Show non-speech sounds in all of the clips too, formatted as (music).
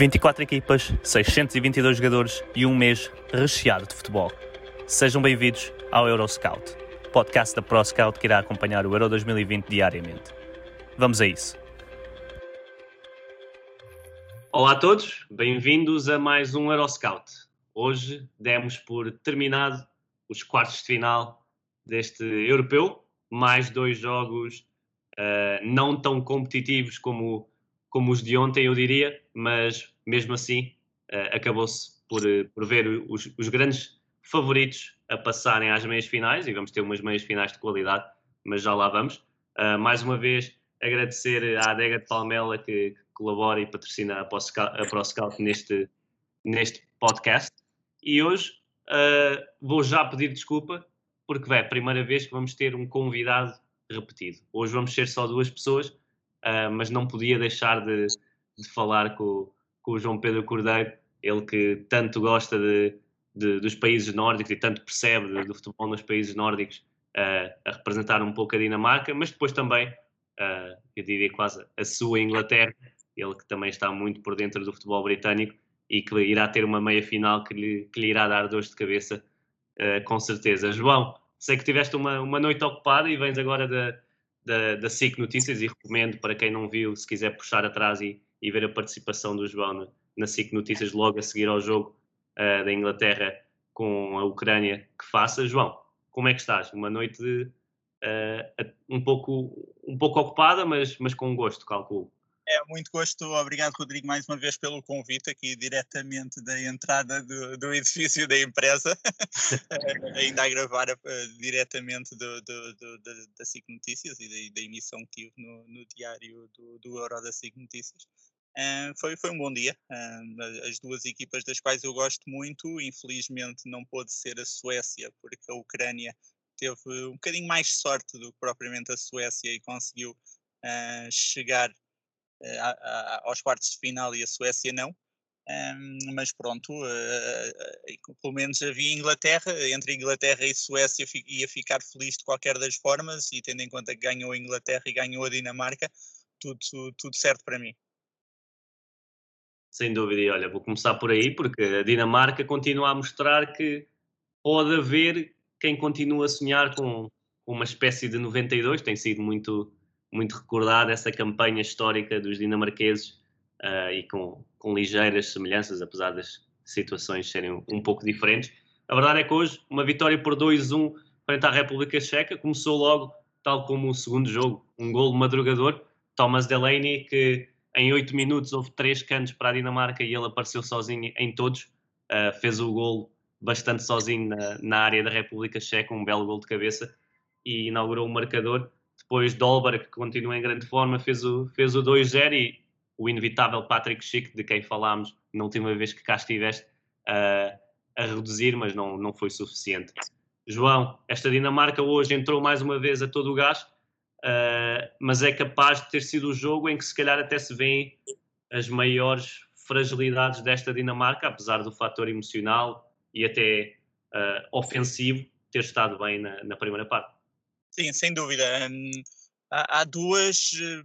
24 equipas, 622 jogadores e um mês recheado de futebol. Sejam bem-vindos ao Euroscout, podcast da ProScout que irá acompanhar o Euro 2020 diariamente. Vamos a isso. Olá a todos, bem-vindos a mais um Euroscout. Hoje demos por terminado os quartos de final deste europeu, mais dois jogos uh, não tão competitivos como como os de ontem, eu diria, mas mesmo assim uh, acabou-se por, por ver os, os, grandes favoritos a passarem às meias finais e vamos ter umas meias finais de qualidade, mas já lá vamos. Uh, mais uma vez agradecer à adega de Palmela que, que colabora e patrocina a ProScout neste, neste podcast. E hoje uh, vou já pedir desculpa, porque é a primeira vez que vamos ter um convidado repetido. Hoje vamos ser só duas pessoas, uh, mas não podia deixar de, de falar com, com, o João Pedro Cordeiro, ele que tanto gosta de, de, dos países nórdicos e tanto percebe do futebol nos países nórdicos uh, a representar um pouco a Dinamarca, mas depois também, uh, eu diria quase a sua Inglaterra, ele que também está muito por dentro do futebol britânico e que irá ter uma meia final que lhe, que lhe irá dar dores de cabeça, com certeza. João, sei que tiveste uma, uma noite ocupada e vens agora da, da, da SIC Notícias e recomendo para quem não viu, se quiser puxar atrás e, e ver a participação do João na, na SIC Notícias logo a seguir ao jogo uh, da Inglaterra com a Ucrânia, que faça. João, como é que estás? Uma noite uh, um, pouco, um pouco ocupada, mas, mas com gosto, calculo. É, muito gosto. Obrigado, Rodrigo, mais uma vez pelo convite aqui diretamente da entrada do, do edifício da empresa, (laughs) eh, ainda a gravar uh, diretamente do, do, do, da SIC Notícias e da, da emissão que tive no, no diário do, do Euro da SIC Notícias. Uh, foi, foi um bom dia. Uh, as duas equipas das quais eu gosto muito, infelizmente não pôde ser a Suécia, porque a Ucrânia teve um bocadinho mais sorte do que propriamente a Suécia e conseguiu uh, chegar aos quartos de final e a Suécia não. Um, mas pronto, uh, uh, pelo menos havia Inglaterra, entre Inglaterra e Suécia ia ficar feliz de qualquer das formas e tendo em conta que ganhou a Inglaterra e ganhou a Dinamarca, tudo, tudo certo para mim. Sem dúvida, e olha, vou começar por aí porque a Dinamarca continua a mostrar que pode haver quem continua a sonhar com uma espécie de 92, tem sido muito muito recordada essa campanha histórica dos dinamarqueses uh, e com, com ligeiras semelhanças, apesar das situações serem um, pouco diferentes. A verdade é que hoje, uma vitória por 2-1 frente à República Checa, começou logo, tal como o segundo jogo, um gol madrugador. Thomas Delaney, que em 8 minutos houve 3 cantos para a Dinamarca e ele apareceu sozinho em todos, uh, fez o gol bastante sozinho na, na área da República Checa, um belo gol de cabeça, e inaugurou o marcador. Depois Dolber, que continua em grande forma, fez o, fez o 2-0 e o inevitável Patrick Schick, de quem falámos na última vez que cá estiveste, uh, a reduzir, mas não, não foi suficiente. João, esta Dinamarca hoje entrou mais uma vez a todo o gás, uh, mas é capaz de ter sido o jogo em que se calhar até se vêem as maiores fragilidades desta Dinamarca, apesar do fator emocional e até uh, ofensivo ter estado bem na, na primeira parte. Sim, sem dúvida. Um, há, há, duas eh,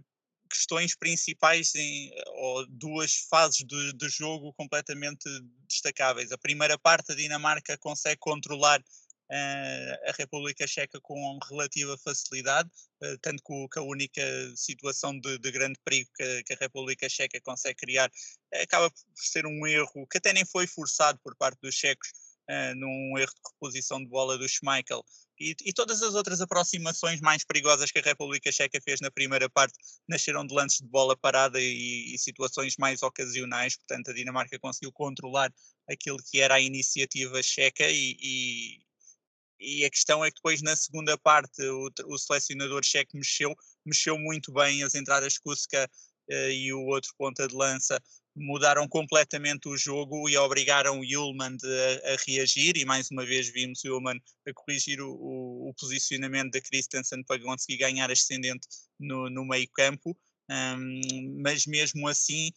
questões principais em, ou duas fases do, do, jogo completamente destacáveis. A primeira parte, a Dinamarca consegue controlar uh, a República Checa com relativa facilidade, uh, tanto que, a única situação de, de grande perigo que, que, a República Checa consegue criar acaba por ser um erro que até nem foi forçado por parte dos checos, num erro de reposição de bola do Schmeichel, e, e, todas as outras aproximações mais perigosas que a República Checa fez na primeira parte nasceram de lances de bola parada e, e, situações mais ocasionais. Portanto, a Dinamarca conseguiu controlar aquilo que era a iniciativa checa e, e a questão é que depois na segunda parte o, o selecionador checo mexeu, mexeu muito bem as entradas Kuska e o outro ponta de lança mudaram completamente o jogo e obrigaram o Ullman a, a, reagir e mais uma vez vimos o Ullman a corrigir o, o, o posicionamento da Christensen para conseguir ganhar ascendente no, no meio campo, um, mas mesmo assim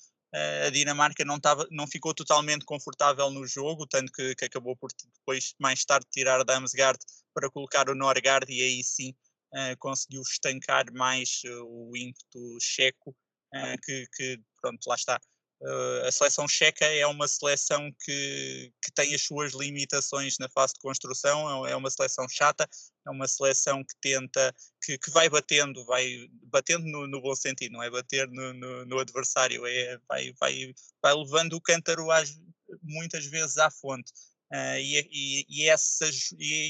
a Dinamarca não, tava, não ficou totalmente confortável no jogo, tanto que, que acabou por depois mais tarde tirar Damsgaard para colocar o Norgard e aí sim uh, conseguiu estancar mais uh, o ímpeto checo, uh, que, que pronto, lá está, Uh, a seleção checa é uma seleção que, que tem as suas limitações na fase de construção, é, é uma seleção chata, é uma seleção que tenta, que, que vai batendo, vai batendo no, no, bom sentido, não é bater no, no, no, adversário, é, vai, vai, vai levando o cântaro às, muitas vezes à fonte. Uh, e, e, e,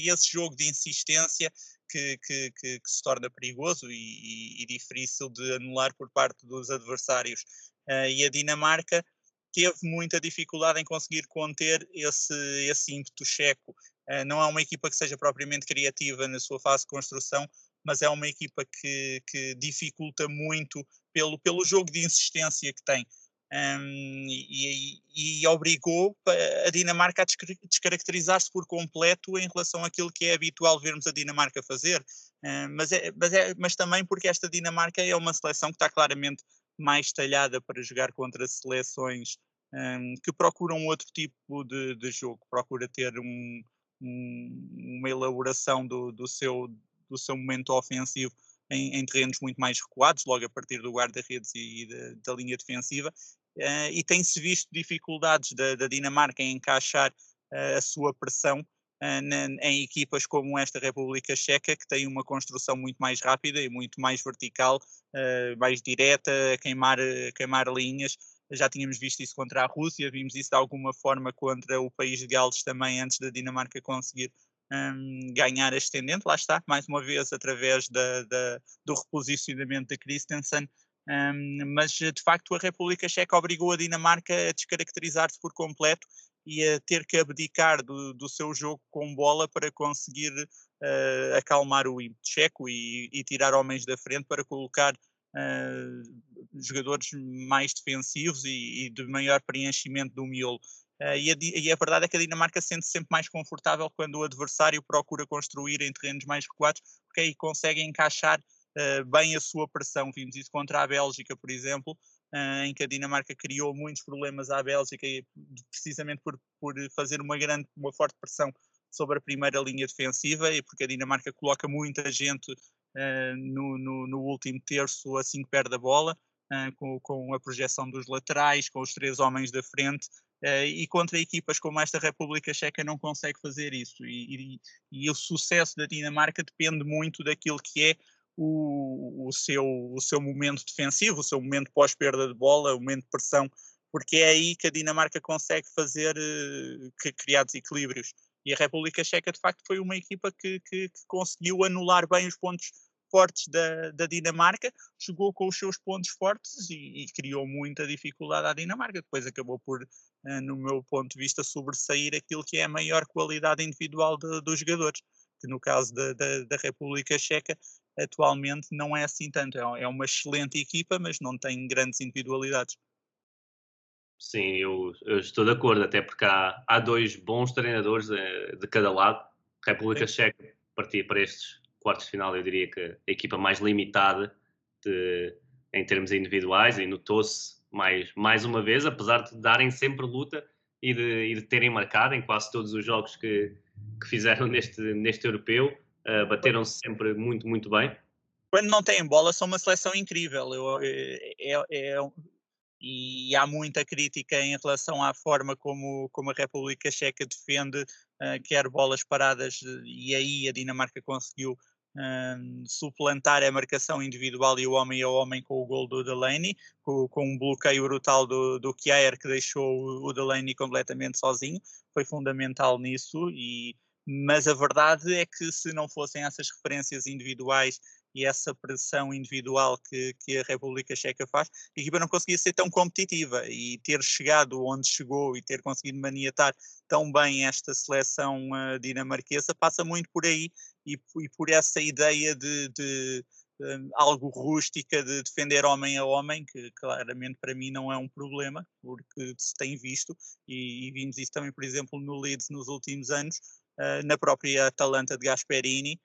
e esse jogo de insistência que, que, que, que se torna perigoso e, e, difícil de anular por parte dos adversários. Uh, e a Dinamarca teve muita dificuldade em conseguir conter esse, esse ímpeto checo. Uh, não é uma equipa que seja propriamente criativa na sua fase de construção, mas é uma equipa que, que dificulta muito pelo, pelo jogo de insistência que tem. Um, e, e, obrigou a Dinamarca a descaracterizar-se por completo em relação àquilo que é habitual vermos a Dinamarca fazer. Uh, mas, é, mas, é, mas também porque esta Dinamarca é uma seleção que está claramente mais talhada para jogar contra seleções um, que procuram outro tipo de, de jogo, procura ter um, um, uma elaboração do, do, seu, do seu momento ofensivo em, em, terrenos muito mais recuados, logo a partir do guarda-redes e, e da, da, linha defensiva, uh, e tem-se visto dificuldades da, da, Dinamarca em encaixar uh, a sua pressão em equipas como esta República Checa, que tem uma construção muito mais rápida e muito mais vertical uh, mais direta, a queimar, a queimar linhas. Já tínhamos visto isso contra a Rússia, vimos isso de alguma forma contra o país de Gales também, antes da Dinamarca conseguir um, ganhar ascendente. Lá está, mais uma vez, através da, da do reposicionamento de Christensen. Um, mas de facto a República Checa obrigou a Dinamarca a descaracterizar-se por completo e a ter que abdicar do, do seu jogo com bola para conseguir uh, acalmar o checo e, e, tirar homens da frente para colocar uh, jogadores mais defensivos e, e, de maior preenchimento do miolo. Uh, e, a, e, a, verdade é que a Dinamarca sente -se sempre mais confortável quando o adversário procura construir em terrenos mais recuados, porque aí consegue encaixar bem a sua pressão. Vimos isso contra a Bélgica, por exemplo, em que a Dinamarca criou muitos problemas à Bélgica, precisamente por, por fazer uma grande, uma forte pressão sobre a primeira linha defensiva e porque a Dinamarca coloca muita gente uh, no, no, no, último terço assim que perde a bola, uh, com, com, a projeção dos laterais, com os três homens da frente. Uh, e contra equipas como esta República Checa não consegue fazer isso. E, e, e, o sucesso da Dinamarca depende muito daquilo que é o, o, seu, o seu momento defensivo, o seu momento pós-perda de bola, o momento de pressão, porque é aí que a Dinamarca consegue fazer, criar desequilíbrios. E a República Checa, de facto, foi uma equipa que, que, que conseguiu anular bem os pontos fortes da, da, Dinamarca, jogou com os seus pontos fortes e, e, criou muita dificuldade à Dinamarca. Depois acabou por, uh, no meu ponto de vista, sobressair aquilo que é a maior qualidade individual de, dos jogadores, que no caso da, da, da, República Checa, atualmente não é assim tanto. É, é uma excelente equipa, mas não tem grandes individualidades. Sim, eu, eu, estou de acordo, até porque há, há dois bons treinadores de, de cada lado. República Sim. Checa partir para estes quartos de final, eu diria que a equipa mais limitada de, em termos individuais e notou-se mais, mais uma vez, apesar de darem sempre luta e de, e de terem marcado em quase todos os jogos que, que fizeram (laughs) neste, neste europeu, uh, bateram-se sempre muito, muito bem. Quando não têm bola, são uma seleção incrível. Eu, é, é, é e há muita crítica em relação à forma como, como a República Checa defende, uh, quer bolas paradas, e aí a Dinamarca conseguiu uh, suplantar a marcação individual e o homem a homem com o gol do Delaney, com, com um bloqueio brutal do, do Kjaer que deixou o Delaney completamente sozinho, foi fundamental nisso, e, mas a verdade é que se não fossem essas referências individuais e essa pressão individual que, que a República Checa faz, a equipa não conseguia ser tão competitiva. E ter chegado onde chegou e ter conseguido maniatar tão bem esta seleção uh, dinamarquesa passa muito por aí e, e por essa ideia de, de algo rústica de defender homem a homem, que claramente para mim não é um problema, porque se tem visto, e, e vimos isso também, por exemplo, no Leeds nos últimos anos, uh, na própria Atalanta de Gasperini,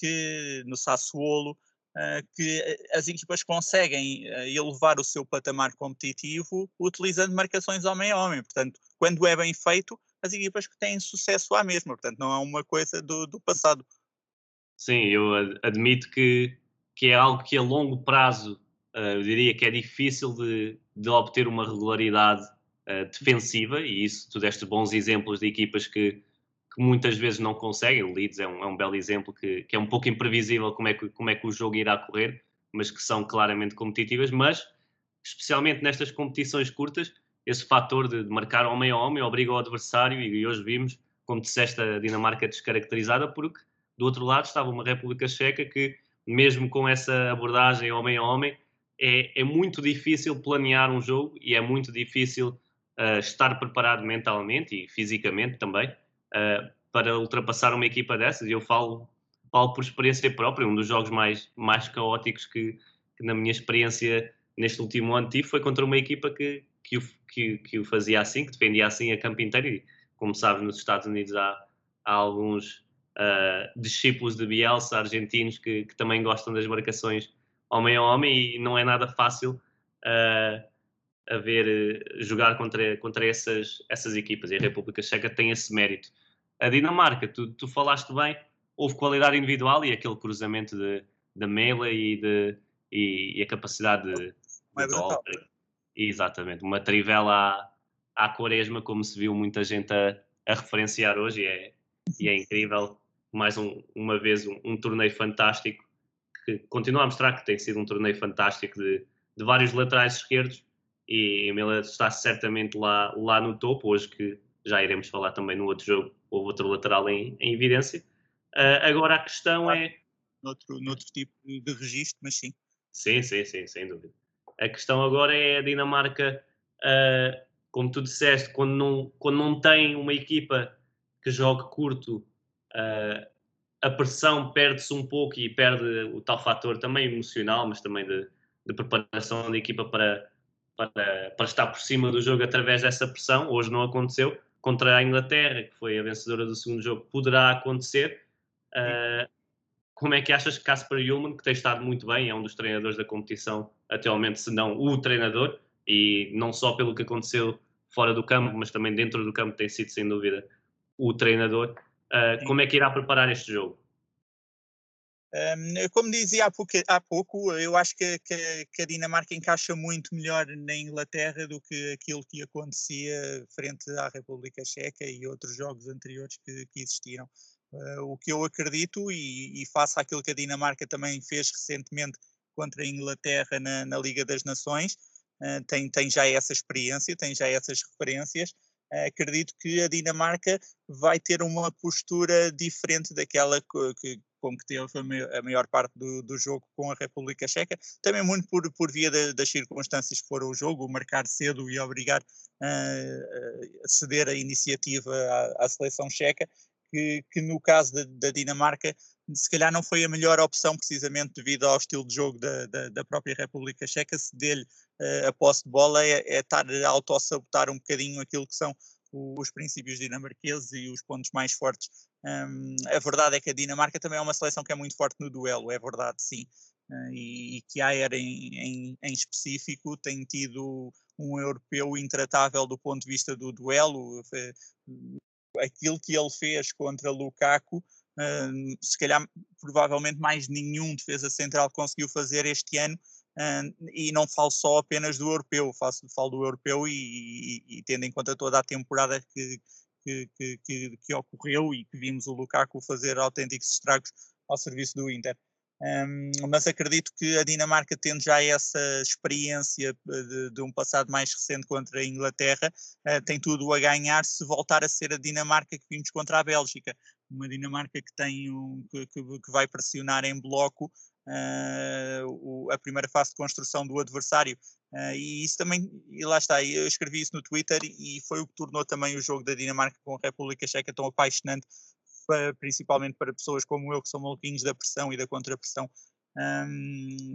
que no Sassuolo, uh, que as equipas conseguem uh, elevar o seu patamar competitivo utilizando marcações homem a homem. Portanto, quando é bem feito, as equipas que têm sucesso à mesma. Portanto, não é uma coisa do, do passado. Sim, eu admito que que é algo que a longo prazo eu diria que é difícil de, de obter uma regularidade defensiva, e isso tu deste bons exemplos de equipas que, que muitas vezes não conseguem. O Leeds é um, é um belo exemplo que, que, é um pouco imprevisível como é, que, como é que o jogo irá correr, mas que são claramente competitivas. Mas, especialmente nestas competições curtas, esse fator de, de marcar homem a homem obriga o adversário, e hoje vimos, como disseste, a Dinamarca descaracterizada, porque do outro lado estava uma República Checa que mesmo com essa abordagem homem a homem, é, é muito difícil planear um jogo e é muito difícil uh, estar preparado mentalmente e fisicamente também uh, para ultrapassar uma equipa dessas. E eu falo, falo por experiência própria, um dos jogos mais, mais caóticos que, que na minha experiência neste último ano tive foi contra uma equipa que, que, o, que, que o fazia assim, que defendia assim a campo inteiro. E, como sabes, nos Estados Unidos há, há alguns uh, discípulos de Bielsa, argentinos, que, que, também gostam das marcações homem a homem e não é nada fácil uh, a ver jogar contra, contra essas, essas equipas e a República Checa tem esse mérito. A Dinamarca, tu, tu falaste bem, houve qualidade individual e aquele cruzamento de, de Mela e, de, e, e a capacidade de, de Exatamente, uma trivela à, à quaresma, como se viu muita gente a, a referenciar hoje, e é, e é incrível. Mais um, uma vez um, um, torneio fantástico que continua a mostrar que tem sido um torneio fantástico de, de vários laterais esquerdos e Mila está certamente lá, lá no topo, hoje que já iremos falar também no outro jogo, houve outro lateral em, em evidência. Uh, agora a questão é... Noutro, noutro tipo de registro, mas sim. Sim, sim, sim, sem dúvida. A questão agora é a Dinamarca, uh, como tu disseste, quando não, quando não tem uma equipa que jogue curto uh, a pressão perde-se um pouco e perde o tal fator também emocional, mas também de, de preparação da equipa para, para, para, estar por cima do jogo através dessa pressão. Hoje não aconteceu. Contra a Inglaterra, que foi a vencedora do segundo jogo, poderá acontecer. Uh, como é que achas que Casper Ullmann, que tem estado muito bem, é um dos treinadores da competição atualmente, se não o treinador, e não só pelo que aconteceu fora do campo, mas também dentro do campo tem sido, sem dúvida, o treinador. Uh, como é que irá preparar este jogo? Como dizia há pouco, há pouco eu acho que, que, que, a Dinamarca encaixa muito melhor na Inglaterra do que aquilo que acontecia frente à República Checa e outros jogos anteriores que, que existiram. Uh, o que eu acredito, e, e aquilo que a Dinamarca também fez recentemente contra a Inglaterra na, na Liga das Nações, uh, tem, tem já essa experiência, tem já essas referências, acredito que a Dinamarca vai ter uma postura diferente daquela que, com que teve a maior parte do, do, jogo com a República Checa, também muito por, por via de, das circunstâncias que foram o jogo, marcar cedo e obrigar a ceder a iniciativa à, à seleção checa, que, que, no caso da, da, Dinamarca se calhar não foi a melhor opção precisamente devido ao estilo de jogo da, da, da própria República Checa, se dele uh, a posse de bola é, é estar a autossabotar um bocadinho aquilo que são os princípios dinamarqueses e os pontos mais fortes. Um, a verdade é que a Dinamarca também é uma seleção que é muito forte no duelo, é verdade, sim. Uh, e, e, que a era em, em, em, específico tem tido um europeu intratável do ponto de vista do duelo. Aquilo que ele fez contra Lukaku, uh, se calhar provavelmente mais nenhum defesa central conseguiu fazer este ano, e não falo só apenas do europeu, faço, falo do europeu e, e, e tendo em conta toda a temporada que, que, que, que, que ocorreu e que vimos o Lukaku fazer autênticos estragos ao serviço do Inter. Um, mas acredito que a Dinamarca, tendo já essa experiência eh, de, de um passado mais recente contra a Inglaterra, uh, tem tudo a ganhar se voltar a ser a Dinamarca que vimos contra a Bélgica. Uma Dinamarca que, tem um, que, que vai pressionar em bloco o, a primeira fase de construção do adversário. Uh, e isso também, e lá está, eu escrevi isso no Twitter e foi o que tornou também o jogo da Dinamarca com a República Checa tão apaixonante, principalmente para pessoas como eu, que são maluquinhos da pressão e da contrapressão. um,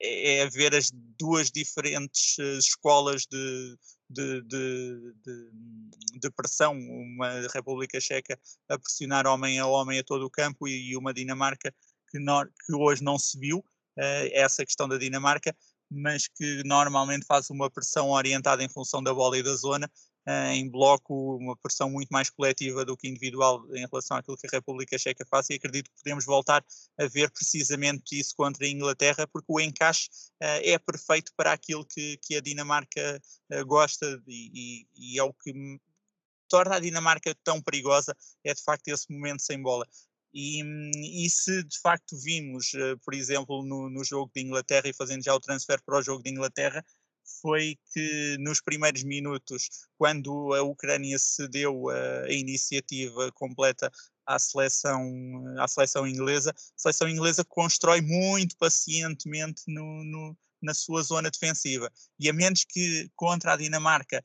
é, é ver as duas diferentes uh, escolas de, de, de, de, pressão, uma República Checa a pressionar homem a homem a todo o campo e uma Dinamarca que, no, que, hoje não se viu, uh, essa questão da Dinamarca, mas que normalmente faz uma pressão orientada em função da bola e da zona uh, em bloco, uma pressão muito mais coletiva do que individual em relação àquilo que a República Checa faz e acredito que podemos voltar a ver precisamente isso contra a Inglaterra, porque o encaixe uh, é perfeito para aquilo que, que a Dinamarca gosta e, e é o que torna a Dinamarca tão perigosa, é de facto esse momento sem bola. E, e, se de facto vimos, por exemplo, no, no, jogo de Inglaterra, e fazendo já o transfer para o jogo de Inglaterra, foi que nos primeiros minutos, quando a Ucrânia cedeu a, a iniciativa completa à seleção, à seleção inglesa, a seleção inglesa constrói muito pacientemente no, no, na sua zona defensiva. E a menos que contra a Dinamarca,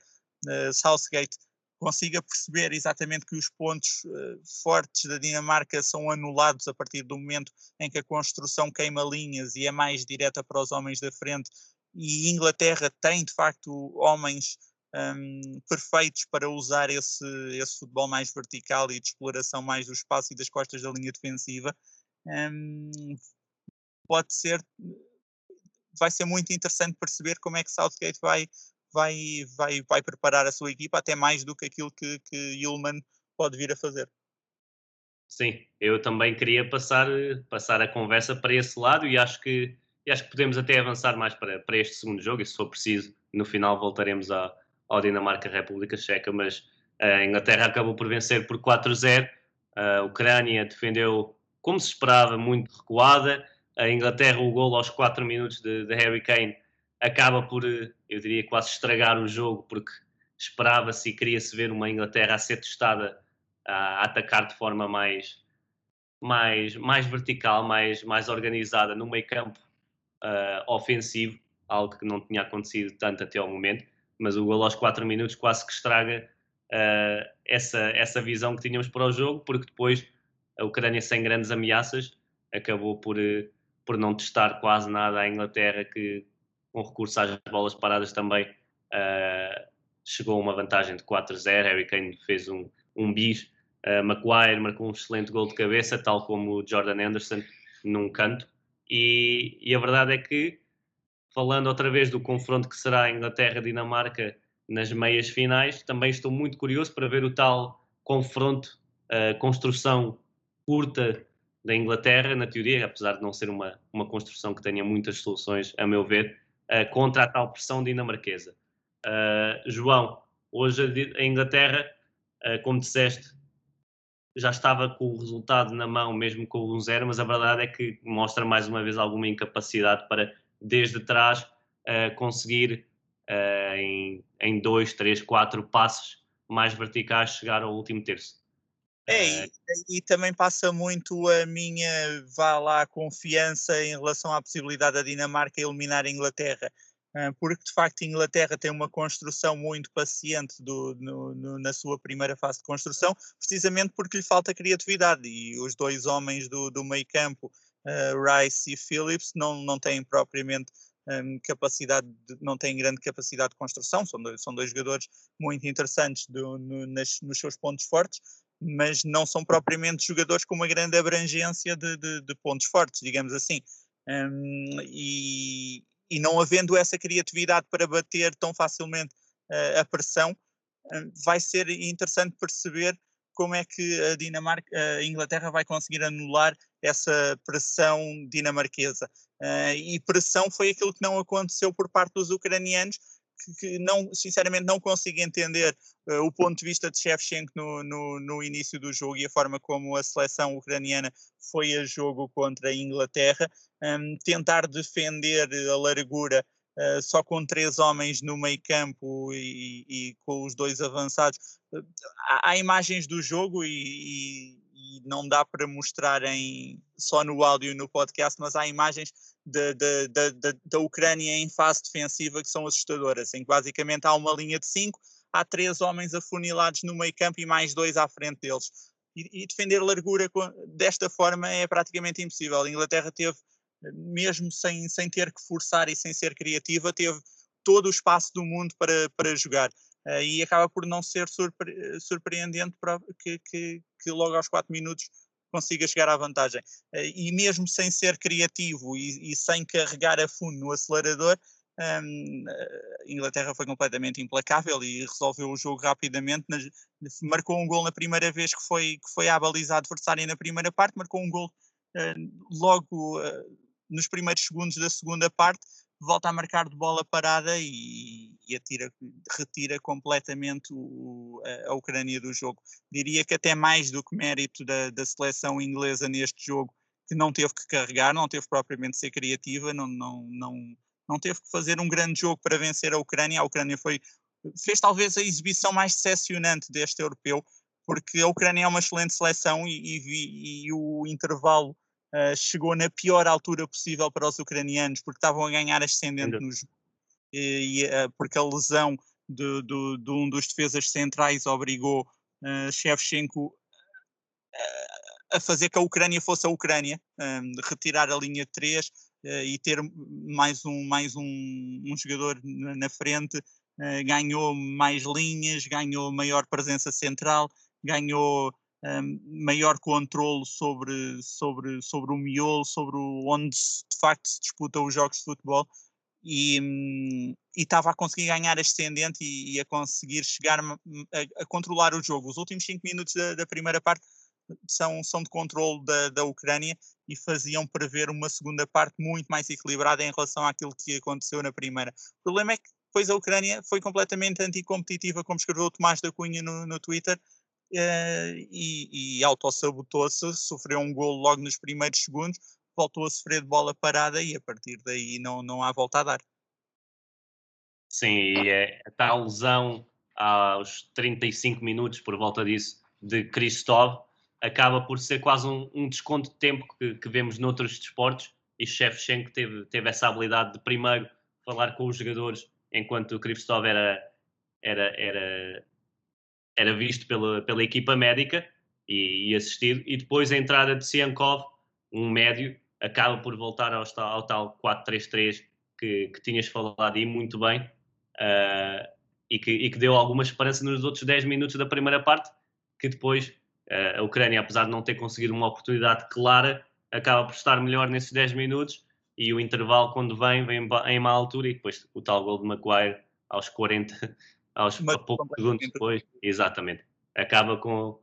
uh, Southgate consiga perceber exatamente que os pontos uh, fortes da Dinamarca são anulados a partir do momento em que a construção queima linhas e é mais direta para os homens da frente e Inglaterra tem de facto homens um, perfeitos para usar esse, esse futebol mais vertical e de exploração mais do espaço e das costas da linha defensiva. Um, pode ser, vai ser muito interessante perceber como é que Southgate vai, vai, vai, vai preparar a sua equipa, até mais do que aquilo que, que Ullman pode vir a fazer. Sim, eu também queria passar, passar a conversa para esse lado e acho que e acho que podemos até avançar mais para, para este segundo jogo, e se for preciso, no final voltaremos à, ao Dinamarca-República Checa, mas a Inglaterra acabou por vencer por 4-0, a Ucrânia defendeu como se esperava, muito recuada, a Inglaterra, o gol aos 4 minutos de, de Harry Kane, acaba por, eu diria, quase estragar o jogo, porque esperava-se e queria-se ver uma Inglaterra a ser testada a atacar de forma mais, mais, mais vertical, mais, mais organizada no meio campo uh, ofensivo, algo que não tinha acontecido tanto até ao momento, mas o gol aos 4 minutos quase que estraga uh, essa, essa visão que tínhamos para o jogo, porque depois a Ucrânia sem grandes ameaças acabou por, uh, por não testar quase nada a Inglaterra, que com recurso às bolas paradas também chegou a uma vantagem de 4-0. Harry Kane fez um, um bis, uh, marcou um excelente gol de cabeça, tal como o Jordan Anderson num canto. E, e, a verdade é que, falando outra vez do confronto que será Inglaterra-Dinamarca nas meias finais, também estou muito curioso para ver o tal confronto, a construção curta da Inglaterra, na teoria, apesar de não ser uma, uma construção que tenha muitas soluções, a meu ver, uh, contra a tal pressão dinamarquesa. Uh, João, hoje a Inglaterra, uh, como disseste, já estava com o resultado na mão, mesmo com o 1-0, mas a verdade é que mostra mais uma vez alguma incapacidade para, desde trás, uh, conseguir em, em dois, três, quatro passos mais verticais chegar ao último terço. É, e, e, também passa muito a minha, vá lá, confiança em relação à possibilidade da Dinamarca eliminar a Inglaterra. Ah, porque de facto a Inglaterra tem uma construção muito paciente do, no, no, na sua primeira fase de construção, precisamente porque lhe falta criatividade. E os dois homens do, do meio campo, uh, Rice e Phillips, não, não têm propriamente um, capacidade, de, não têm grande capacidade de construção, são dois, são dois jogadores muito interessantes do, no, nas, nos seus pontos fortes, mas não são propriamente jogadores com uma grande abrangência de, de, de pontos fortes, digamos assim. Um, e, e não havendo essa criatividade para bater tão facilmente uh, a pressão, uh, vai ser interessante perceber como é que a Dinamarca, a Inglaterra vai conseguir anular essa pressão dinamarquesa. Uh, e pressão foi aquilo que não aconteceu por parte dos ucranianos, que, não, sinceramente não consigo entender uh, o ponto de vista de Shevchenko no, no, no, início do jogo e a forma como a seleção ucraniana foi a jogo contra a Inglaterra. Um, tentar defender a largura uh, só com três homens no meio campo e, e com os dois avançados. Uh, há, há, imagens do jogo e, e não dá para mostrar em, só no áudio e no podcast, mas há imagens da, da, da, da Ucrânia em fase defensiva que são assustadoras, em que basicamente há uma linha de cinco, há três homens afunilados no meio campo e mais dois à frente deles. E, e defender largura desta forma é praticamente impossível. A Inglaterra teve mesmo sem, sem ter que forçar e sem ser criativa, teve todo o espaço do mundo para, para jogar. Uh, e acaba por não ser surpre surpreendente para que, que, que, logo aos 4 minutos consiga chegar à vantagem. Uh, e mesmo sem ser criativo e, e, sem carregar a fundo no acelerador, um, a Inglaterra foi completamente implacável e resolveu o jogo rapidamente. Nas, marcou um gol na primeira vez que foi, que foi à baliza adversária na primeira parte, marcou um gol uh, logo nos primeiros segundos da segunda parte, volta a marcar de bola parada e, e atira, retira completamente o, a, a, Ucrânia do jogo. Diria que até mais do que mérito da, da seleção inglesa neste jogo, que não teve que carregar, não teve propriamente ser criativa, não, não, não não teve que fazer um grande jogo para vencer a Ucrânia. A Ucrânia foi, fez talvez a exibição mais decepcionante deste europeu, porque a Ucrânia é uma excelente seleção e, e, e o intervalo uh, chegou na pior altura possível para os ucranianos, porque estavam a ganhar ascendente no jogo, e, uh, porque a lesão de, de, de, um dos defesas centrais obrigou uh, Shevchenko a fazer que a Ucrânia fosse a Ucrânia, um, retirar a linha 3, uh, e ter mais um, mais um, um jogador na frente uh, ganhou mais linhas, ganhou maior presença central, ganhou maior controle sobre, sobre, sobre o miolo, sobre o, onde de facto se disputa os jogos de futebol e um, estava a conseguir ganhar ascendente e, e a conseguir chegar a, a, controlar o jogo. Os últimos 5 minutos da, da, primeira parte são, são de controle da, da Ucrânia e faziam prever uma segunda parte muito mais equilibrada em relação àquilo que aconteceu na primeira. O problema é que depois a Ucrânia foi completamente anticompetitiva, como escreveu o Tomás da Cunha no, no Twitter, uh, e, e autossabotou-se, sofreu um gol logo nos primeiros segundos, voltou a sofrer de bola parada e a partir daí não, não há volta a dar. Sim, e é a lesão aos 35 minutos, por volta disso, de Kristov, acaba por ser quase um, um desconto de tempo que, que, vemos noutros desportos e Shevchenko teve, teve essa habilidade de primeiro falar com os jogadores enquanto o Krivstov era, era, era, era visto pela, pela equipa médica e, e, assistido. E depois a entrada de Siankov, um médio, acaba por voltar ao, ao tal 4-3-3 que, que tinhas falado e muito bem uh, e, que, e que deu alguma esperança nos outros 10 minutos da primeira parte que depois a Ucrânia, apesar de não ter conseguido uma oportunidade clara, acaba por estar melhor nesses 10 minutos e o intervalo, quando vem, vem em má altura e depois o tal gol de Maguire aos 40, aos Mas, poucos segundos depois, exatamente, acaba com,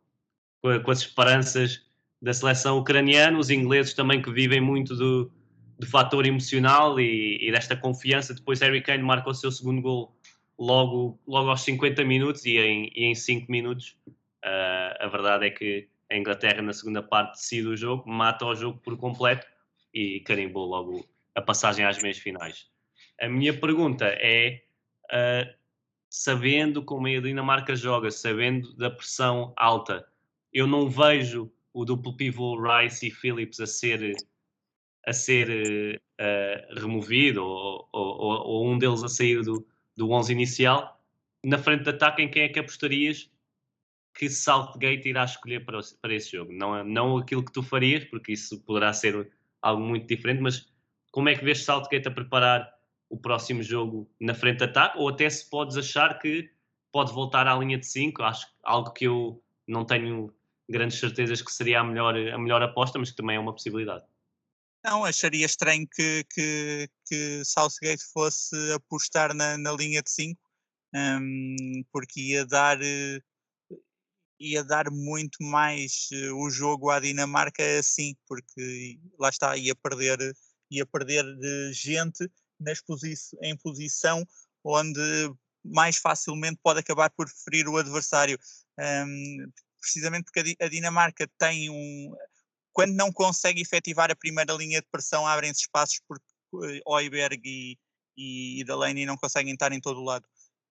com, as esperanças da seleção ucraniana, os ingleses também que vivem muito do, do fator emocional e, e, desta confiança. Depois Harry Kane marca o seu segundo gol logo, logo aos 50 minutos e em, e em 5 minutos Uh, a verdade é que a Inglaterra, na segunda parte, decide o jogo, mata o jogo por completo e carimbou logo a passagem às meias finais. A minha pergunta é: uh, sabendo como a Dinamarca joga, sabendo da pressão alta, eu não vejo o duplo pivô Rice e Phillips a ser a ser uh, removido ou, ou, ou, um deles a sair do, do 11 inicial. Na frente de ataque, em quem é que apostarias que Southgate irá escolher para, para esse jogo. Não, não aquilo que tu farias, porque isso poderá ser algo muito diferente, mas como é que vês Southgate a preparar o próximo jogo na frente de ataque? Ou até se podes achar que pode voltar à linha de 5, acho algo que eu não tenho grandes certezas que seria a melhor, a melhor aposta, mas que também é uma possibilidade. Não, acharia estranho que, que, que Southgate fosse apostar na, na linha de 5, um, porque ia dar ia dar muito mais uh, o jogo à Dinamarca assim, porque lá está, ia perder, ia perder uh, gente posi em posição onde mais facilmente pode acabar por ferir o adversário. Um, precisamente porque a, Dinamarca tem um. Quando não consegue efetivar a primeira linha de pressão, abrem-se espaços porque Oiberg e, e, e Delaney não conseguem estar em todo o lado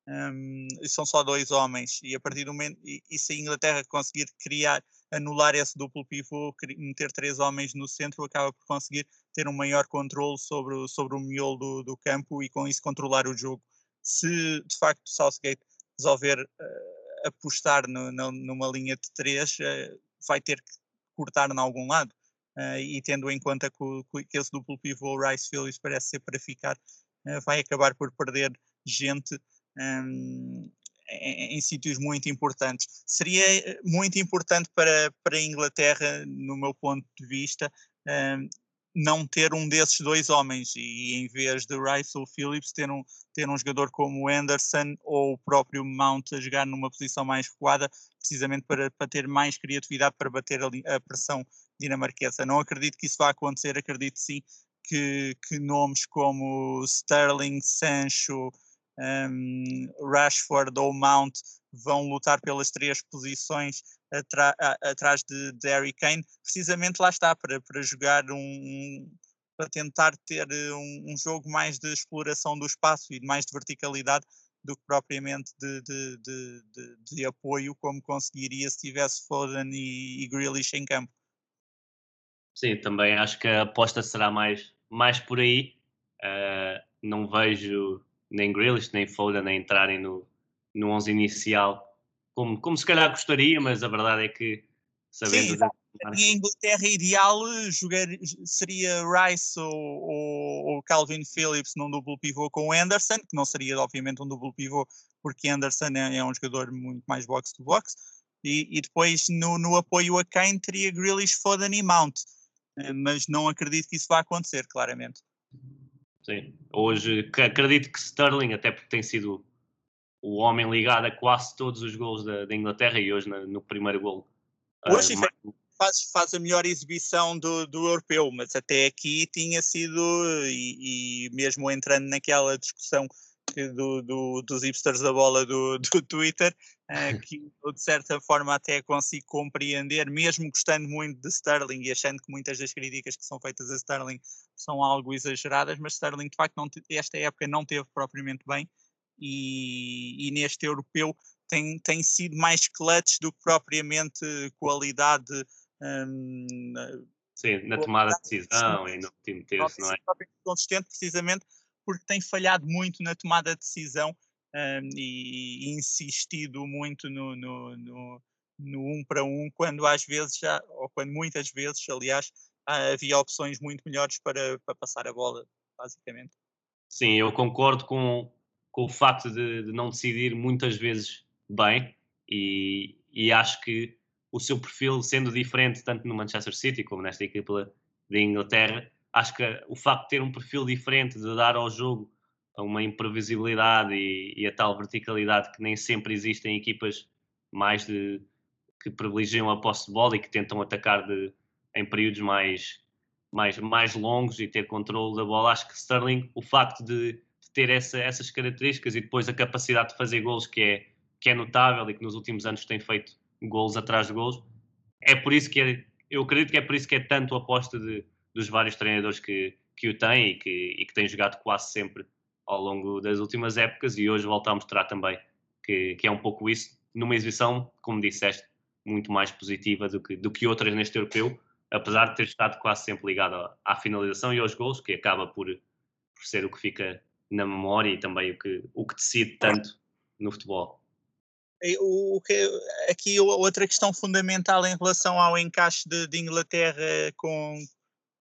um, são só dois homens, e a partir do momento, e, e se a Inglaterra conseguir criar, anular esse duplo pivô, meter três homens no centro, acaba por conseguir ter um maior controle sobre, o, sobre o miolo do, do campo e com isso controlar o jogo. Se de facto Southgate resolver uh, apostar no, no, numa linha de três, uh, vai ter que cortar em algum lado. uh, e tendo em conta que, o, que, esse duplo pivô Rice Phillips parece ser para ficar, vai acabar por perder gente um, em, em, sítios muito importantes. Seria muito importante para, para a Inglaterra, no meu ponto de vista, um, não ter um desses dois homens e em vez de Rice ou Phillips ter um, ter um jogador como Anderson ou o próprio Mount a jogar numa posição mais recuada, precisamente para, para ter mais criatividade para bater a, a pressão dinamarquesa. Não acredito que isso vá acontecer, acredito sim que, que nomes como Sterling, Sancho, um, Rashford ou Mount vão lutar pelas três posições atrás de, de Harry Kane, precisamente lá está, para, para jogar um, para tentar ter eh, um, um, jogo mais de exploração do espaço e mais de verticalidade do que propriamente de, de, de, de apoio, como conseguiria se tivesse Foden e, e Grealish em campo. Sim, também acho que a aposta será mais, mais por aí. Uh, não vejo nem Grealish nem Foden a entrarem no, no 11 inicial como, como se calhar gostaria, mas a verdade é que sabendo. Sim, em Inglaterra ideal jogar, seria Rice ou, ou, ou, Calvin Phillips num duplo pivô com Anderson, que não seria obviamente um duplo pivô, porque Anderson é, é um jogador muito mais box-to-box, e, e, depois no, no, apoio a Kane teria Grealish, Foden e Mount, eh, mas não acredito que isso vá acontecer, claramente. Sim, hoje acredito que Sterling, até porque tem sido o homem ligado a quase todos os gols da, da Inglaterra e hoje no, no primeiro gol. Hoje uh, faz, faz a melhor exibição do, do europeu, mas até aqui tinha sido, e, e mesmo entrando naquela discussão do, do, dos hipsters da bola do, do Twitter, uh, que eu de certa forma até consigo compreender, mesmo gostando muito de Sterling e achando que muitas das críticas que são feitas a Sterling são algo exageradas, mas Sterling de facto não, esta época não teve propriamente bem e, e neste europeu tem, tem sido mais clutch do que propriamente qualidade. Um, Sim, na tomada de decisão e no último terço, não é? Consistente, precisamente porque tem falhado muito na tomada de decisão um, e, e, insistido muito no, no, no, no, um para um, quando às vezes já, ou quando muitas vezes, aliás, havia opções muito melhores para, para passar a bola, basicamente. Sim, eu concordo com, com o facto de, de não decidir muitas vezes bem e, e, acho que o seu perfil sendo diferente tanto no Manchester City como nesta equipa da Inglaterra, acho que o facto de ter um perfil diferente, de dar ao jogo uma imprevisibilidade e, e a tal verticalidade que nem sempre existe em equipas mais de que privilegiam a posse de bola e que tentam atacar de, em períodos mais, mais, mais longos e ter controle da bola. Acho que Sterling, o facto de ter essa, essas características e depois a capacidade de fazer gols que é, que é notável e que nos últimos anos tem feito gols atrás de gols. É por isso que é, eu acredito que é por isso que é tanto a aposta de, dos vários treinadores que, que o têm e que, e que têm jogado quase sempre ao longo das últimas épocas e hoje volta a mostrar também que, que é um pouco isso, numa exibição, como disseste, muito mais positiva do que, do que outras neste europeu, apesar de ter estado quase sempre ligado à, finalização e aos gols, que acaba por, por ser o que fica na memória e também o que, o que decide tanto no futebol. O, o que, aqui outra questão fundamental em relação ao encaixe de, de, Inglaterra com,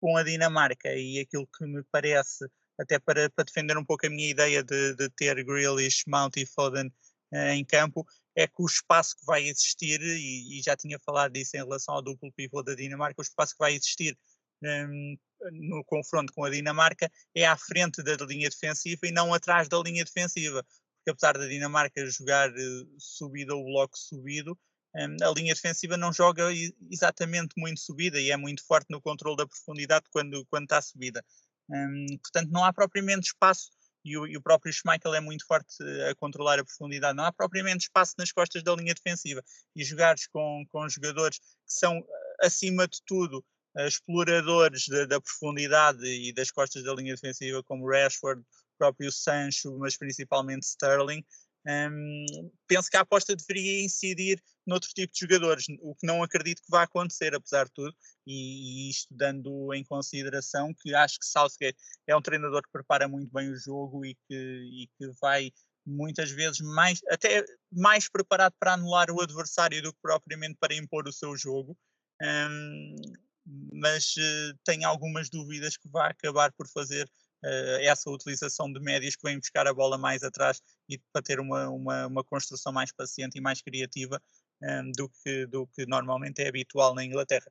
com a Dinamarca e aquilo que me parece, até para, para defender um pouco a minha ideia de, de ter Grealish, Mount e Foden uh, em campo, é que o espaço que vai existir, e, e, já tinha falado disso em relação ao duplo pivô da Dinamarca, o espaço que vai existir um, no confronto com a Dinamarca é à frente da linha defensiva e não atrás da linha defensiva, porque apesar da Dinamarca jogar uh, subida ou bloco subido, um, a linha defensiva não joga exatamente muito subida e é muito forte no controle da profundidade quando, quando está subida. Um, portanto, não há propriamente espaço e o, e o, próprio Schmeichel é muito forte a controlar a profundidade. Não há propriamente espaço nas costas da linha defensiva. E jogares com, com jogadores que são, acima de tudo, exploradores da, da, profundidade e das costas da linha defensiva, como Rashford, próprio Sancho, mas principalmente Sterling. Um, penso que a aposta deveria incidir noutro tipo de jogadores, o que não acredito que vá acontecer, apesar de tudo, e, e isto dando em consideração que acho que Southgate é um treinador que prepara muito bem o jogo e que, e que vai muitas vezes mais, até mais preparado para anular o adversário do que propriamente para impor o seu jogo. Um, mas uh, tenho algumas dúvidas que vai acabar por fazer essa utilização de médias que vêm buscar a bola mais atrás e para ter uma, uma, uma construção mais paciente e mais criativa um, do, que, do que normalmente é habitual na Inglaterra.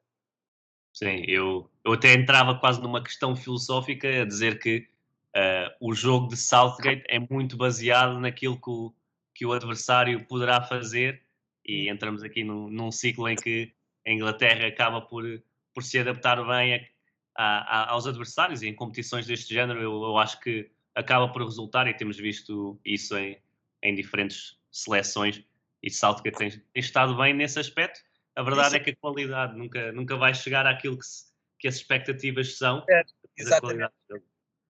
Sim, eu, eu até entrava quase numa questão filosófica a dizer que uh, o jogo de Southgate é muito baseado naquilo que o, que o adversário poderá fazer e entramos aqui num, num ciclo em que a Inglaterra acaba por, por se adaptar bem a, a, aos adversários e em competições deste género eu, eu, acho que acaba por resultar e temos visto isso em, em diferentes seleções e Southgate tem, tem estado bem nesse aspecto. A verdade isso. é que a qualidade nunca, nunca vai chegar àquilo que, se, que as expectativas são. É, exatamente.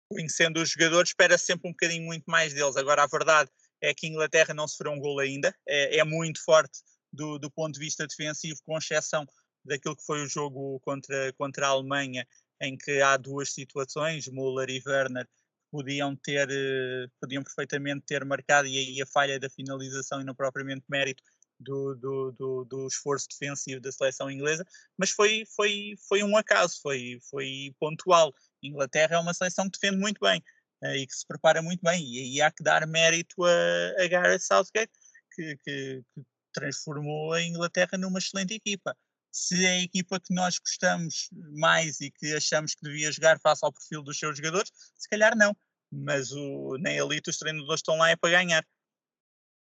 Conhecendo os jogadores, espera sempre um bocadinho muito mais deles. Agora, a verdade é que a Inglaterra não sofreu um gol ainda, é, é muito forte do, do, ponto de vista defensivo, com exceção daquilo que foi o jogo contra, contra a Alemanha, em que há duas situações, Müller e Werner, podiam ter, eh, podiam perfeitamente ter marcado, e aí a falha da finalização e não propriamente mérito do, do, do, do, esforço defensivo da seleção inglesa, mas foi, foi, foi um acaso, foi, foi pontual. A Inglaterra é uma seleção que defende muito bem uh, e que se prepara muito bem, e aí há que dar mérito a, a Gareth Southgate, que, que, que transformou a Inglaterra numa excelente equipa se é a equipa que nós gostamos mais e que achamos que devia jogar face ao perfil dos seus jogadores, se calhar não. Mas o, na elite os treinadores estão lá é para ganhar.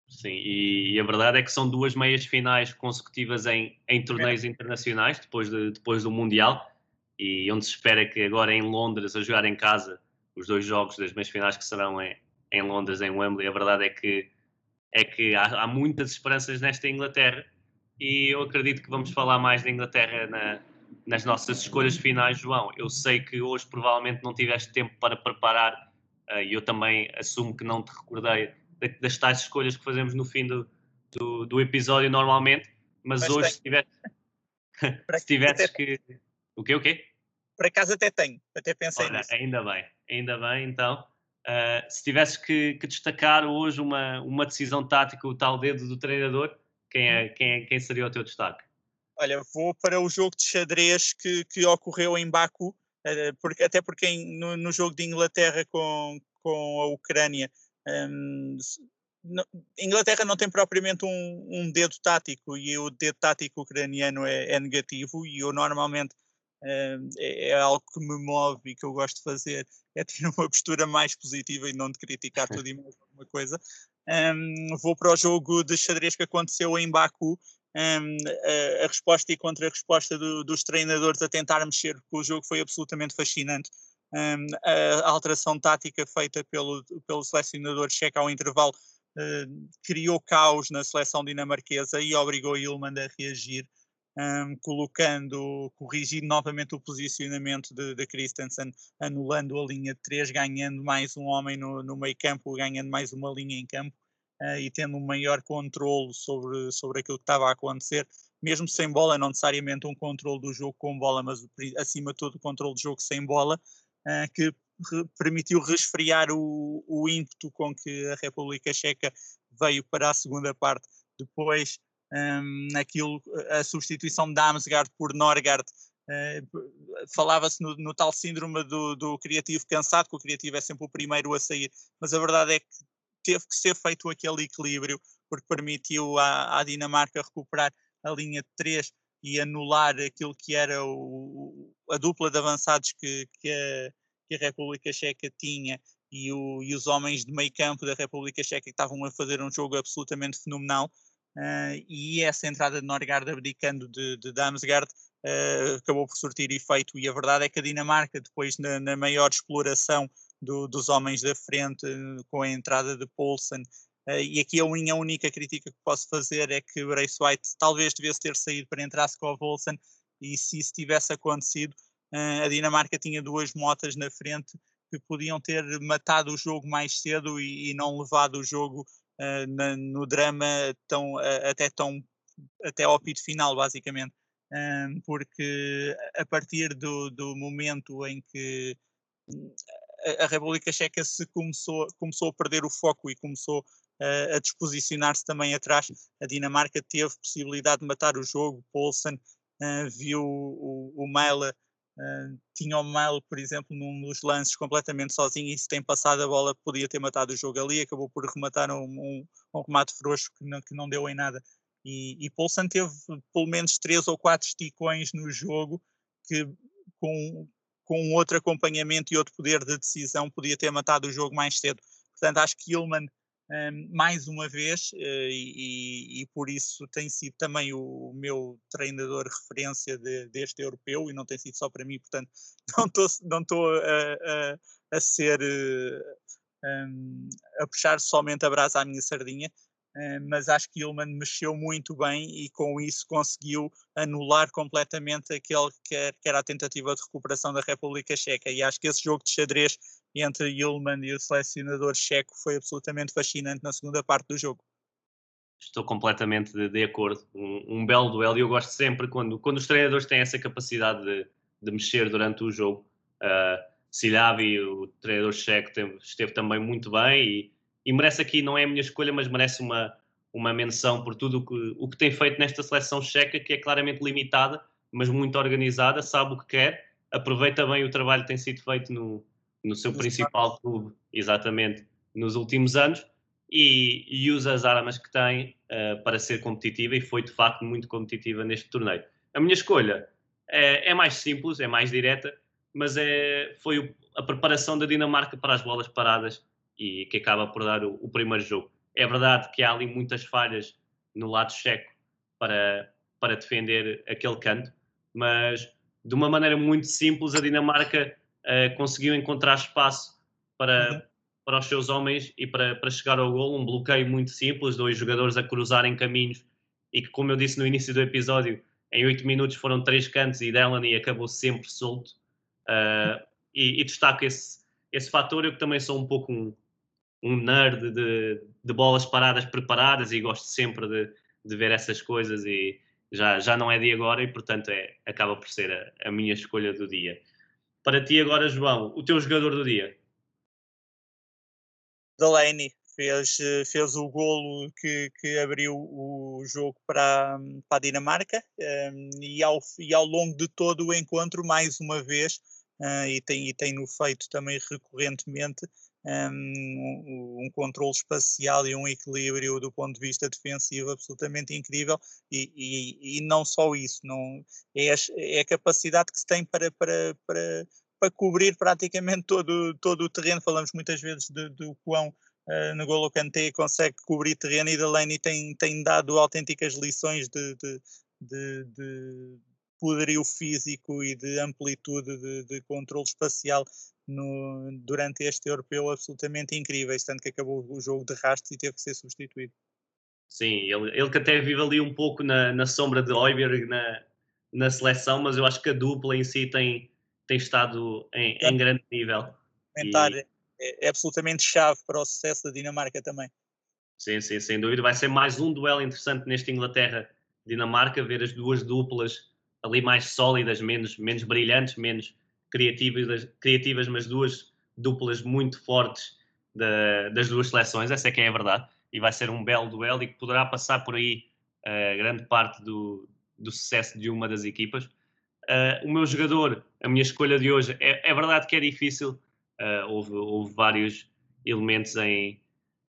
Sim, e, e, a verdade é que são duas meias finais consecutivas em, em torneios é. internacionais, depois, de, depois do Mundial, e onde se espera que agora em Londres, a jogar em casa, os dois jogos das meias finais que serão em, em Londres, em Wembley, a verdade é que, é que há, há muitas esperanças nesta Inglaterra e eu acredito que vamos falar mais da Inglaterra na, nas nossas escolhas finais, João. Eu sei que hoje provavelmente não tiveste tempo para preparar uh, e eu também assumo que não te recordei das tais escolhas que fazemos no fim do, do, do episódio normalmente, mas, mas hoje se tivesse, (laughs) (laughs) se tivesses que... O quê, o quê? Por acaso até tenho, até pensei Olha, nisso. Ainda bem, ainda bem, então. Uh, se tivesses que, que, destacar hoje uma, uma decisão tática, o tal dedo do treinador, quem, é, quem, é, quem seria o teu destaque? Olha, vou para o jogo de xadrez que, que ocorreu em Baku, eh, porque, até porque em, no, no, jogo de Inglaterra com, com a Ucrânia, um, no, Inglaterra não tem propriamente um, um, dedo tático e o dedo tático ucraniano é, é negativo e eu normalmente um, é, é, algo que me move e que eu gosto de fazer. É ter (laughs) uma postura mais positiva e não de criticar tudo e mais alguma coisa um, vou para o jogo de xadrez que aconteceu em Baku. Um, a, a, resposta e contra-resposta do, dos treinadores a tentar mexer, porque o jogo foi absolutamente fascinante. Um, a, alteração tática feita pelo, pelo selecionador checo ao intervalo uh, criou caos na seleção dinamarquesa e obrigou Ilman a reagir, um, colocando, corrigindo novamente o posicionamento de, de Christensen, anulando a linha de três, ganhando mais um homem no, no meio campo, ganhando mais uma linha em campo uh, e tendo um maior controle sobre, sobre aquilo que estava a acontecer, mesmo sem bola, não necessariamente um controle do jogo com bola, mas acima de tudo o controle do jogo sem bola, uh, que re permitiu resfriar o, o ímpeto com que a República Checa veio para a segunda parte. Depois, um, aquilo, a substituição de Damsgaard por Norgard, uh, falava-se no, no, tal síndrome do, do criativo cansado, que o criativo é sempre o primeiro a sair, mas a verdade é que teve que ser feito aquele equilíbrio, porque permitiu à, à Dinamarca recuperar a linha de três e anular aquilo que era o, a dupla de avançados que, que, a, que a República Checa tinha e, o, e, os homens de meio campo da República Checa que estavam a fazer um jogo absolutamente fenomenal. Uh, e essa entrada de Norgard abdicando de, de Damsgaard uh, acabou por surtir efeito. E a verdade é que a Dinamarca, depois na, na maior exploração do, dos homens da frente com a entrada de Poulsen. E aqui a única crítica que posso fazer é que Brace White talvez devesse ter saído para entrar Skov Olsen e se isso tivesse acontecido, a Dinamarca tinha duas motas na frente que podiam ter matado o jogo mais cedo e, e não levado o jogo na, no drama tão, até tão até ao pito final, basicamente. porque a partir do, do momento em que a República Checa se começou, começou a perder o foco e começou uh, a desposicionar-se também atrás. A Dinamarca teve possibilidade de matar o jogo, Poulsen uh, viu o, o Maila, tinha o Maila, por exemplo, num dos lances completamente sozinho e se tem passado a bola podia ter matado o jogo ali, acabou por rematar um, um, um remate frouxo que não, que não deu em nada. E, e Poulsen teve pelo menos três ou quatro esticões no jogo que com, com outro acompanhamento e outro poder de decisão podia ter matado o jogo mais cedo. Portanto, acho que Ilman mais uma vez, uh, e, e, por isso tem sido também o meu treinador referência de, deste europeu, e não tem sido só para mim, portanto, (laughs) não estou não a, a, a, ser um, a puxar somente a brasa à minha sardinha. Uh, mas acho que Ilman mexeu muito bem e com isso conseguiu anular completamente aquele que era a tentativa de recuperação da República Checa. E acho que esse jogo de xadrez entre Yulman e o selecionador checo foi absolutamente fascinante na segunda parte do jogo. Estou completamente de, de acordo. Um, um, belo duelo e eu gosto sempre quando, quando os treinadores têm essa capacidade de, de mexer durante o jogo. Uh, Silavi, o treinador checo, teve, esteve também muito bem e, e, merece aqui, não é a minha escolha, mas merece uma, uma menção por tudo o que, o que tem feito nesta seleção checa, que é claramente limitada, mas muito organizada, sabe o que quer, aproveita bem o trabalho que tem sido feito no, no seu principal clube, exatamente, nos últimos anos, e, e usa as armas que tem uh, para ser competitiva e foi de facto muito competitiva neste torneio. A minha escolha é, é mais simples, é mais direta, mas é, foi o, a preparação da Dinamarca para as bolas paradas e que acaba por dar o, o, primeiro jogo. É verdade que há ali muitas falhas no lado checo para, para defender aquele canto, mas de uma maneira muito simples a Dinamarca uh, conseguiu encontrar espaço para, uhum. para os seus homens e para, para chegar ao gol. Um bloqueio muito simples, dois jogadores a cruzarem caminhos e que, como eu disse no início do episódio, em oito minutos foram três cantos e Delaney acabou sempre solto. Uh, e, e, destaco esse, esse fator. Eu que também sou um pouco um, um nerd de, de bolas paradas preparadas e gosto sempre de, de ver essas coisas e já, já não é de agora e portanto é, acaba por ser a, a minha escolha do dia. Para ti agora, João, o teu jogador do dia? Delaney fez, fez o golo que, que abriu o jogo para, para a Dinamarca um, e, ao, e ao longo de todo o encontro, mais uma vez, uh, e, tem, e tem no feito também recorrentemente, um, um controle espacial e um equilíbrio do ponto de vista defensivo absolutamente incrível. E, e, e não só isso, não, é, a, é a capacidade que se tem para, para, para, para cobrir praticamente todo, todo o terreno, falamos muitas vezes do, do quão uh, Kanté consegue cobrir terreno e Delaney tem, tem dado autênticas lições de, de, de, de poderio físico e de amplitude de, de controle espacial no, durante este europeu absolutamente incríveis, tanto que acabou o jogo de rastro e teve que ser substituído. Sim, ele, ele que até vive ali um pouco na, na sombra de Oiberg na, na seleção, mas eu acho que a dupla em si tem, tem estado em, é. em grande nível. E... É, é absolutamente chave para o sucesso da Dinamarca também. Sim, sim, sem dúvida. Vai ser mais um duelo interessante neste Inglaterra-Dinamarca, ver as duas duplas ali mais sólidas, menos, menos brilhantes, menos criativas, criativas, mas duas duplas muito fortes da, das duas seleções, essa é que é a verdade, e vai ser um belo duelo e que poderá passar por aí uh, grande parte do, do sucesso de uma das equipas. Uh, o meu jogador, a minha escolha de hoje, é, é verdade que é difícil, uh, houve, houve, vários elementos em,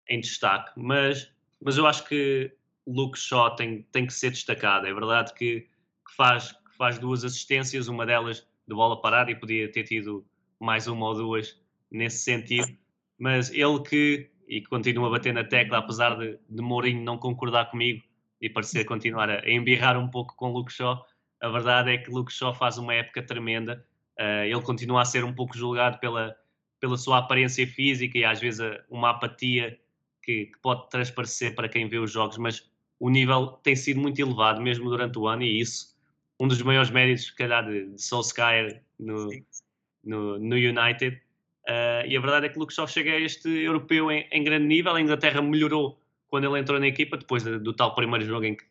em destaque, mas, mas eu acho que Luke Shaw tem, tem que ser destacado. É verdade que, que faz, que faz duas assistências, uma delas de bola parada e podia ter tido mais uma ou duas nesse sentido. Mas ele que, e continua a bater na tecla, apesar de, de Mourinho não concordar comigo e parecer continuar a, a embirrar um pouco com Luke Shaw, a verdade é que Luke Shaw faz uma época tremenda. Uh, ele continua a ser um pouco julgado pela, pela sua aparência física e às vezes uma apatia que, que, pode transparecer para quem vê os jogos, mas o nível tem sido muito elevado mesmo durante o ano e isso um dos maiores méritos, se calhar, de, de Solskjaer no, no, no, United. Uh, e a verdade é que Luke Shaw chega a este europeu em, em, grande nível. A Inglaterra melhorou quando ele entrou na equipa, depois do, do tal primeiro jogo em que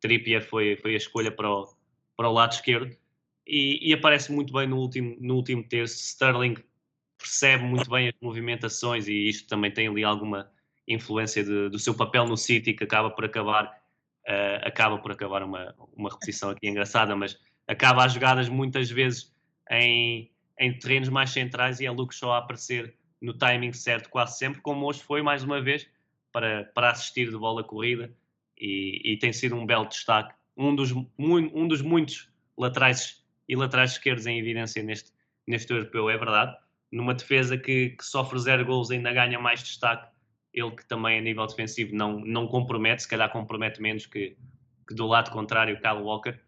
Trippier foi, foi a escolha para o, para o lado esquerdo. E, e, aparece muito bem no último, no último terço. Sterling percebe muito bem as movimentações e isto também tem ali alguma influência de, do seu papel no City que acaba por acabar uh, acaba por acabar uma, uma repetição aqui engraçada, mas acaba as jogadas muitas vezes em, em terrenos mais centrais e é Luke Shaw a aparecer no timing certo quase sempre, como hoje foi mais uma vez para, para assistir de bola corrida e, e tem sido um belo destaque. Um dos, um dos muitos laterais e laterais esquerdos em evidência neste, neste europeu, é verdade. Numa defesa que, que sofre zero gols ainda ganha mais destaque. Ele que também a nível defensivo não, não compromete, se calhar compromete menos que, que do lado contrário, Kyle Walker.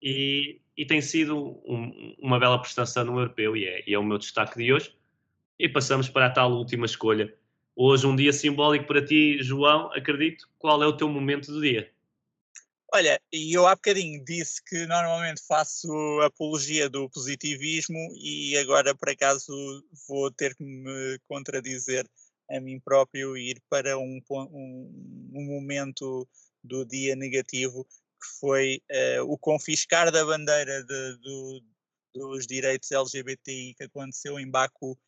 E, e tem sido um, uma bela prestação no europeu e é, e é o meu destaque de hoje. E passamos para a tal última escolha, Hoje, um dia simbólico para ti, João, acredito. Qual é o teu momento do dia? Olha, eu há bocadinho disse que normalmente faço apologia do positivismo e agora, por acaso, vou ter que me contradizer a mim próprio ir para um, um, um momento do dia negativo que foi uh, o confiscar da bandeira de, do, dos direitos LGBTI que aconteceu em Baku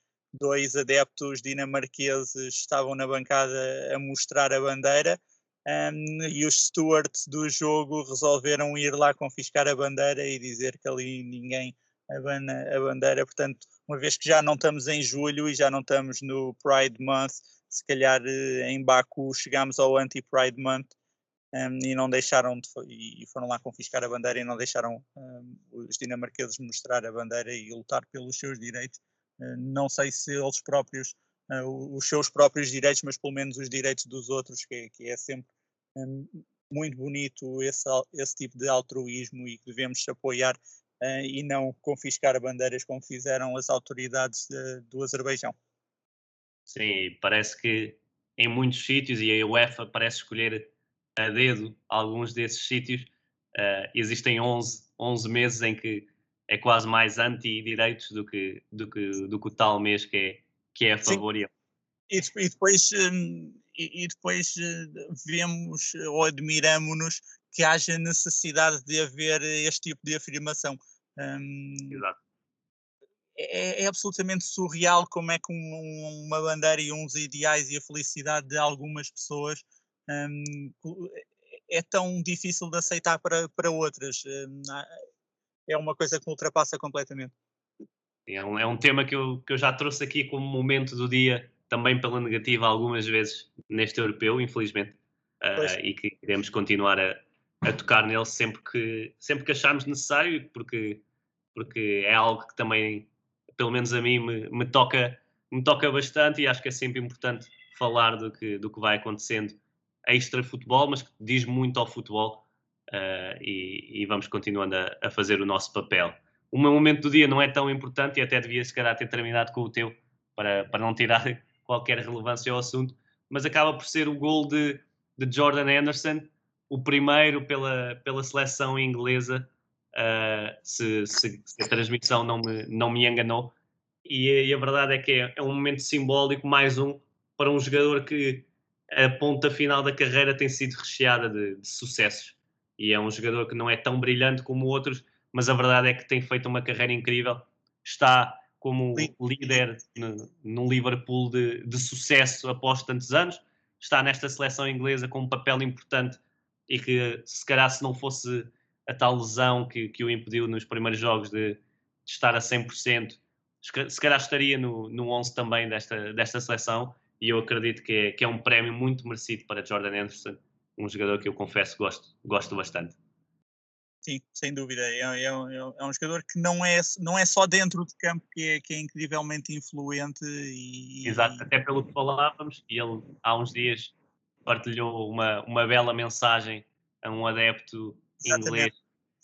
dois adeptos dinamarqueses estavam na bancada a mostrar a bandeira um, e os stewards do jogo resolveram ir lá confiscar a bandeira e dizer que ali ninguém abana a bandeira. Portanto, uma vez que já não estamos em julho e já não estamos no Pride Month, se calhar eh, em Baku chegámos ao anti-Pride Month um, e não deixaram de, e foram lá confiscar a bandeira e não deixaram um, os dinamarqueses mostrar a bandeira e lutar pelos seus direitos. Eh, não sei se eles próprios, eh, os seus próprios direitos, mas pelo menos os direitos dos outros, que, que é sempre hum, muito bonito esse, esse tipo de altruísmo e que devemos apoiar uh, e não confiscar bandeiras como fizeram as autoridades de, do Azerbaijão. Sim, parece que em muitos sítios, e a UEFA parece escolher a dedo alguns desses sítios, uh, existem 11, 11 meses em que é quase mais anti-direitos do que, do, que, do que o tal mês que é, que é a favor. E, e depois, e, depois eh, vemos ou admiramos-nos que haja necessidade de haver este tipo de afirmação. Um, Exato. É, é, absolutamente surreal como é que um, uma bandeira e uns ideais e a felicidade de algumas pessoas um, é tão difícil de aceitar para, para outras. Um, é uma coisa que me ultrapassa completamente. É um, é um tema que eu, que eu já trouxe aqui como momento do dia, também pela negativa, algumas vezes neste europeu, infelizmente, uh, e que queremos continuar a, a tocar nele sempre que, sempre que acharmos necessário, porque, porque é algo que também, pelo menos a mim, me, me, toca, me toca bastante e acho que é sempre importante falar do que, do que vai acontecendo extra futebol, mas que diz muito ao futebol uh, e, e, vamos continuando a, a, fazer o nosso papel. O meu momento do dia não é tão importante e até devia se calhar ter terminado com o teu para, para não tirar (laughs) qualquer relevância ao assunto, mas acaba por ser o gol de, de Jordan Anderson, o primeiro pela, pela seleção inglesa, uh, se, se, se, a transmissão não me, não me enganou. E, e a verdade é que é, é, um momento simbólico, mais um, para um jogador que a ponta final da carreira tem sido recheada de, de sucessos e é um jogador que não é tão brilhante como outros, mas a verdade é que tem feito uma carreira incrível. Está como líder no, no Liverpool de, de, sucesso após tantos anos, está nesta seleção inglesa com um papel importante e que, se calhar, se não fosse a tal lesão que, que o impediu nos primeiros jogos de, de estar a 100%, se calhar estaria no, no 11 também desta, desta seleção. E eu acredito que é, que é um prémio muito merecido para Jordan Anderson um jogador que eu confesso gosto, gosto bastante. Sim, sem dúvida. É, é, é, é, um jogador que não é, não é só dentro de campo que é, que é incrivelmente influente. E, Exato, até pelo que falávamos, e ele há uns dias partilhou uma, uma bela mensagem a um adepto Exatamente.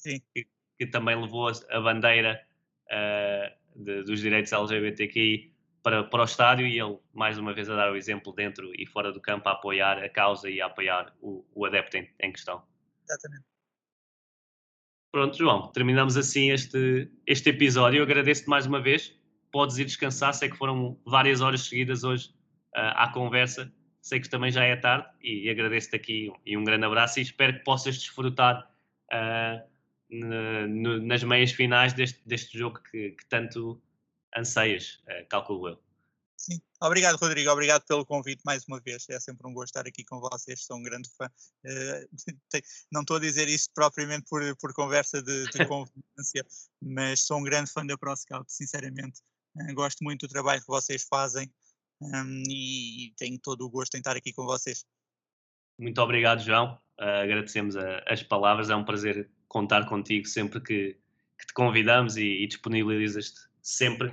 inglês que, que, também levou a bandeira uh, de, dos direitos LGBTQI para, para o estádio e ele, mais uma vez, a dar o exemplo dentro e fora do campo, a apoiar a causa e a apoiar o, o adepto em, em questão. Exatamente. Pronto, João, terminamos assim este, este episódio. Eu agradeço-te mais uma vez. Podes ir descansar, sei que foram várias horas seguidas hoje uh, à conversa. Sei que também já é tarde e, e agradeço-te aqui e um grande abraço e espero que possas desfrutar uh, no, nas meias finais deste, deste jogo que, que tanto anseias, uh, calculo eu. Sim. Obrigado, Rodrigo. Obrigado pelo convite mais uma vez. É sempre um gosto estar aqui com vocês. Sou um grande fã. (laughs) Uh, não estou a dizer isto propriamente por, por conversa de, de (laughs) convivência, mas sou um grande fã da ProScout, sinceramente. Gosto muito do trabalho que vocês fazem um, e, e, tenho todo o gosto em estar aqui com vocês. Muito obrigado, João. Uh, agradecemos a, as palavras. É um prazer contar contigo sempre que, que te convidamos e, e disponibilizas-te sempre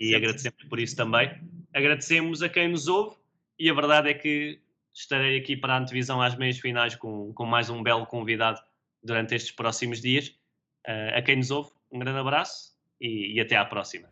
e agradecemos por isso também. Agradecemos a quem nos ouve e a verdade é que estarei aqui para a antevisão às meias finais com, com mais um belo convidado durante estes próximos dias. Uh, a quem nos ouve, um grande abraço e, e até à próxima.